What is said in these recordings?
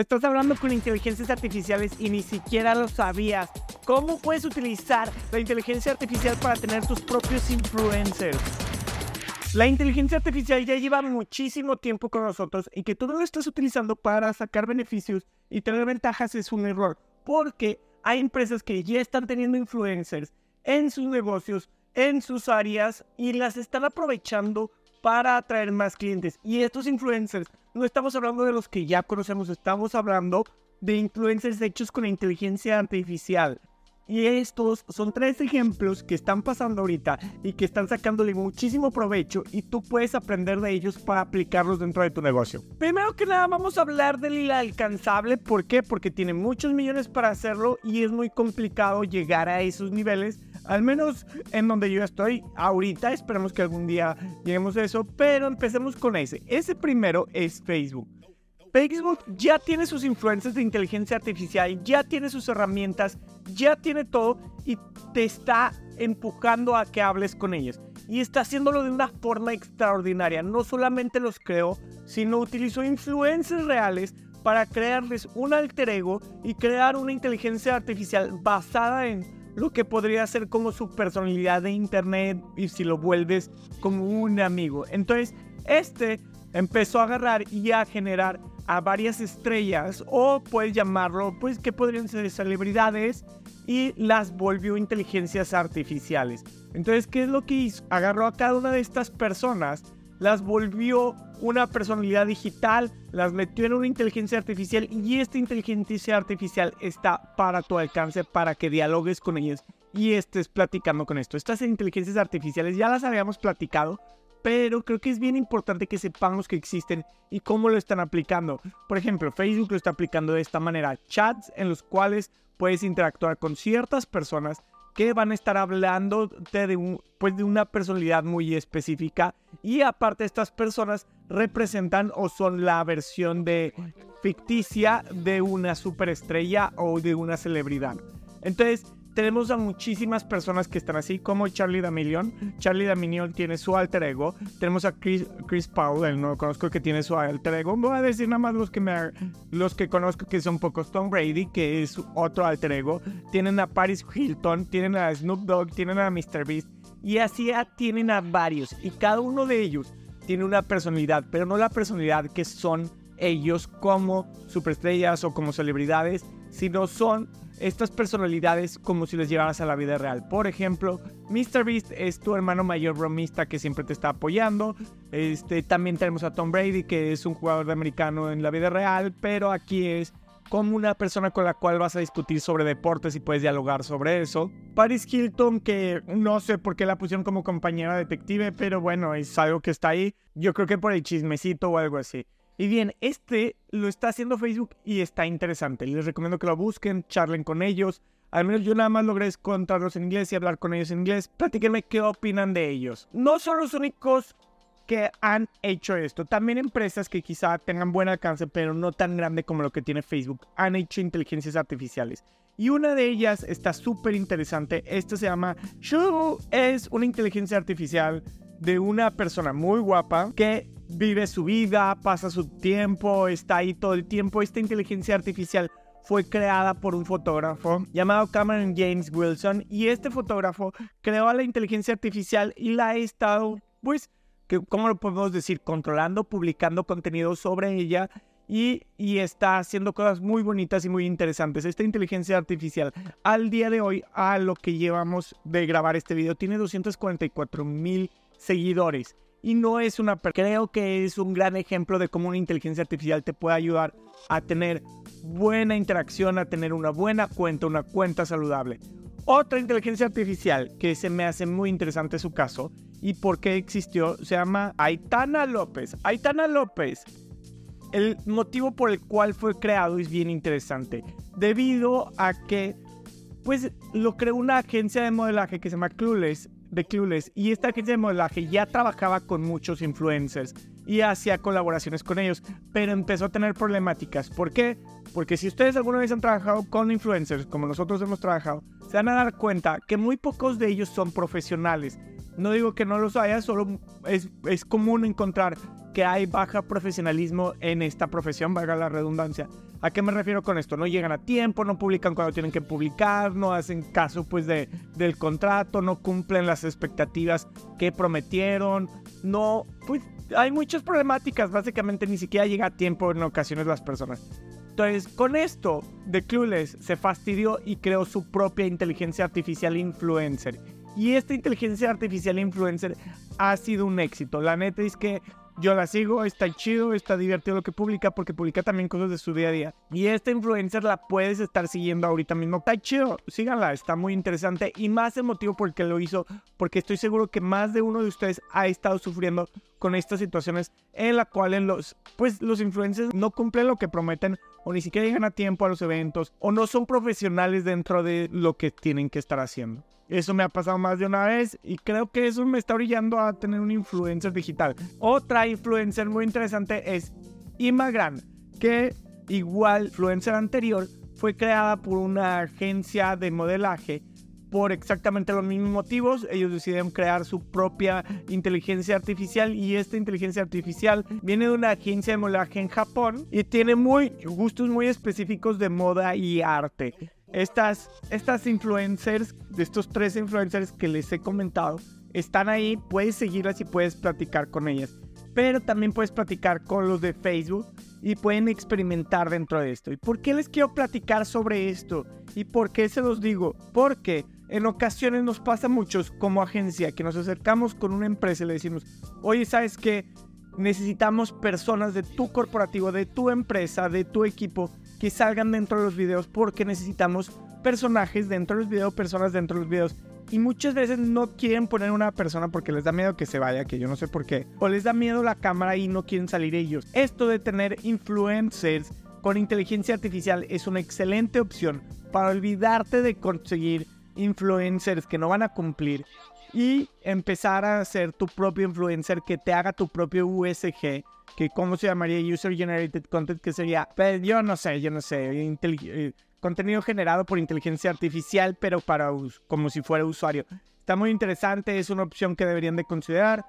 Estás hablando con inteligencias artificiales y ni siquiera lo sabías. ¿Cómo puedes utilizar la inteligencia artificial para tener tus propios influencers? La inteligencia artificial ya lleva muchísimo tiempo con nosotros y que tú no lo estás utilizando para sacar beneficios y tener ventajas es un error. Porque hay empresas que ya están teniendo influencers en sus negocios, en sus áreas y las están aprovechando para atraer más clientes. Y estos influencers, no estamos hablando de los que ya conocemos, estamos hablando de influencers hechos con inteligencia artificial. Y estos son tres ejemplos que están pasando ahorita y que están sacándole muchísimo provecho y tú puedes aprender de ellos para aplicarlos dentro de tu negocio. Primero que nada vamos a hablar del alcanzable. ¿Por qué? Porque tiene muchos millones para hacerlo y es muy complicado llegar a esos niveles. Al menos en donde yo estoy ahorita. Esperemos que algún día lleguemos a eso. Pero empecemos con ese. Ese primero es Facebook. Facebook ya tiene sus influencias de inteligencia artificial, ya tiene sus herramientas, ya tiene todo y te está empujando a que hables con ellos. Y está haciéndolo de una forma extraordinaria. No solamente los creó, sino utilizó influencers reales para crearles un alter ego y crear una inteligencia artificial basada en lo que podría ser como su personalidad de internet y si lo vuelves como un amigo. Entonces, este empezó a agarrar y a generar a varias estrellas o puedes llamarlo pues que podrían ser celebridades y las volvió inteligencias artificiales. Entonces, ¿qué es lo que hizo? Agarró a cada una de estas personas, las volvió una personalidad digital, las metió en una inteligencia artificial y esta inteligencia artificial está para tu alcance para que dialogues con ellas y estés platicando con esto. Estas inteligencias artificiales ya las habíamos platicado, pero creo que es bien importante que sepamos que existen y cómo lo están aplicando. Por ejemplo, Facebook lo está aplicando de esta manera, chats en los cuales puedes interactuar con ciertas personas que van a estar hablando de, pues de una personalidad muy específica y aparte estas personas representan o son la versión de ficticia de una superestrella o de una celebridad. Entonces, tenemos a muchísimas personas que están así, como Charlie D'Amelio. Charlie D'Amelio tiene su alter ego. Tenemos a Chris, Chris Paul, no conozco que tiene su alter ego. Voy a decir nada más los que, me, los que conozco que son pocos. Tom Brady, que es otro alter ego. Tienen a Paris Hilton, tienen a Snoop Dogg, tienen a Mr. Beast. Y así tienen a varios. Y cada uno de ellos tiene una personalidad, pero no la personalidad que son ellos como superestrellas o como celebridades, sino son estas personalidades como si les llevaras a la vida real. Por ejemplo, MrBeast es tu hermano mayor bromista que siempre te está apoyando. Este, también tenemos a Tom Brady, que es un jugador de americano en la vida real, pero aquí es como una persona con la cual vas a discutir sobre deportes y puedes dialogar sobre eso. Paris Hilton, que no sé por qué la pusieron como compañera detective, pero bueno, es algo que está ahí. Yo creo que por el chismecito o algo así. Y bien, este lo está haciendo Facebook y está interesante. Les recomiendo que lo busquen, charlen con ellos. Al menos yo nada más logré encontrarlos en inglés y hablar con ellos en inglés. Platíquenme qué opinan de ellos. No son los únicos que han hecho esto. También empresas que quizá tengan buen alcance, pero no tan grande como lo que tiene Facebook, han hecho inteligencias artificiales. Y una de ellas está súper interesante. Esta se llama Shu. Es una inteligencia artificial de una persona muy guapa que vive su vida, pasa su tiempo, está ahí todo el tiempo. Esta inteligencia artificial fue creada por un fotógrafo llamado Cameron James Wilson y este fotógrafo creó a la inteligencia artificial y la ha estado, pues, que, ¿cómo lo podemos decir? Controlando, publicando contenido sobre ella y, y, está haciendo cosas muy bonitas y muy interesantes. Esta inteligencia artificial al día de hoy, a lo que llevamos de grabar este video, tiene 244 mil seguidores y no es una... Creo que es un gran ejemplo de cómo una inteligencia artificial te puede ayudar a tener buena interacción, a tener una buena cuenta, una cuenta saludable. Otra inteligencia artificial que se me hace muy interesante su caso y por qué existió se llama Aitana López. Aitana López, el motivo por el cual fue creado es bien interesante. Debido a que, pues, lo creó una agencia de modelaje que se llama Clueless de Clueless y esta agencia de modelaje ya trabajaba con muchos influencers y hacía colaboraciones con ellos, pero empezó a tener problemáticas. ¿Por qué? Porque si ustedes alguna vez han trabajado con influencers, como nosotros hemos trabajado, se van a dar cuenta que muy pocos de ellos son profesionales. No digo que no los haya, solo es, es común encontrar que hay baja profesionalismo en esta profesión, valga la redundancia. ¿A qué me refiero con esto? No llegan a tiempo, no publican cuando tienen que publicar, no hacen caso pues de, del contrato, no cumplen las expectativas que prometieron, no, pues hay muchas problemáticas, básicamente ni siquiera llega a tiempo en ocasiones las personas. Entonces, con esto, The Clueless se fastidió y creó su propia inteligencia artificial influencer. Y esta inteligencia artificial influencer ha sido un éxito. La neta es que yo la sigo, está chido, está divertido lo que publica porque publica también cosas de su día a día. Y esta influencer la puedes estar siguiendo ahorita mismo. Está chido, síganla, está muy interesante y más emotivo porque lo hizo, porque estoy seguro que más de uno de ustedes ha estado sufriendo con estas situaciones en las cuales los, pues, los influencers no cumplen lo que prometen o ni siquiera llegan a tiempo a los eventos o no son profesionales dentro de lo que tienen que estar haciendo. Eso me ha pasado más de una vez y creo que eso me está brillando a tener un influencer digital. Otra influencer muy interesante es Imagran, que igual influencer anterior fue creada por una agencia de modelaje por exactamente los mismos motivos. Ellos decidieron crear su propia inteligencia artificial y esta inteligencia artificial viene de una agencia de modelaje en Japón y tiene muy gustos muy específicos de moda y arte. Estas, estas influencers, de estos tres influencers que les he comentado, están ahí, puedes seguirlas y puedes platicar con ellas. Pero también puedes platicar con los de Facebook y pueden experimentar dentro de esto. ¿Y por qué les quiero platicar sobre esto? ¿Y por qué se los digo? Porque en ocasiones nos pasa muchos como agencia que nos acercamos con una empresa y le decimos, oye, ¿sabes qué? Necesitamos personas de tu corporativo, de tu empresa, de tu equipo que salgan dentro de los videos porque necesitamos personajes dentro de los videos, personas dentro de los videos. Y muchas veces no quieren poner una persona porque les da miedo que se vaya, que yo no sé por qué. O les da miedo la cámara y no quieren salir ellos. Esto de tener influencers con inteligencia artificial es una excelente opción para olvidarte de conseguir influencers que no van a cumplir y empezar a ser tu propio influencer que te haga tu propio USG que cómo se llamaría User Generated Content, que sería, pues, yo no sé, yo no sé, eh, contenido generado por inteligencia artificial, pero para como si fuera usuario. Está muy interesante, es una opción que deberían de considerar.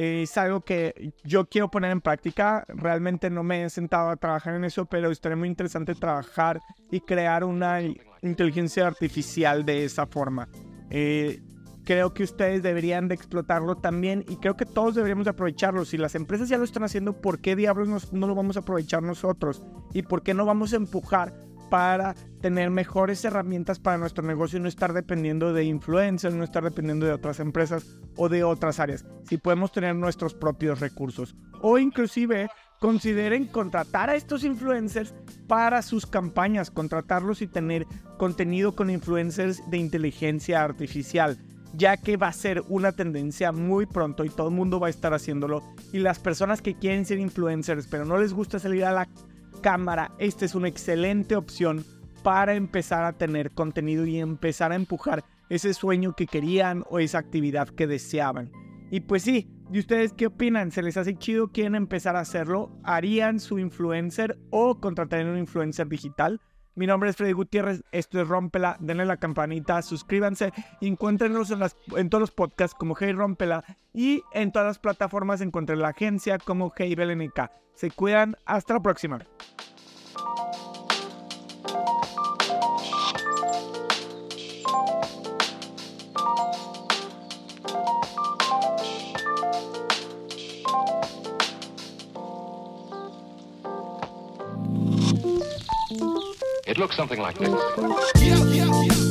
Es algo que yo quiero poner en práctica. Realmente no me he sentado a trabajar en eso, pero estaría muy interesante trabajar y crear una inteligencia artificial de esa forma. Eh, creo que ustedes deberían de explotarlo también y creo que todos deberíamos aprovecharlo. Si las empresas ya lo están haciendo, ¿por qué diablos no lo vamos a aprovechar nosotros? ¿Y por qué no vamos a empujar para tener mejores herramientas para nuestro negocio y no estar dependiendo de influencers, no estar dependiendo de otras empresas o de otras áreas? Si podemos tener nuestros propios recursos o inclusive consideren contratar a estos influencers para sus campañas, contratarlos y tener contenido con influencers de inteligencia artificial ya que va a ser una tendencia muy pronto y todo el mundo va a estar haciéndolo. Y las personas que quieren ser influencers pero no les gusta salir a la cámara, esta es una excelente opción para empezar a tener contenido y empezar a empujar ese sueño que querían o esa actividad que deseaban. Y pues sí, ¿y ustedes qué opinan? ¿Se les hace chido? ¿Quieren empezar a hacerlo? ¿Harían su influencer o contratarían un influencer digital? Mi nombre es Freddy Gutiérrez, esto es Rompela, denle la campanita, suscríbanse y encuéntrenos en, todos los podcasts como Hey Rompela y en todas las plataformas encuentren la agencia como Hey BLNK. Se cuidan, hasta la próxima. looks something like this. Yeah, yeah, yeah.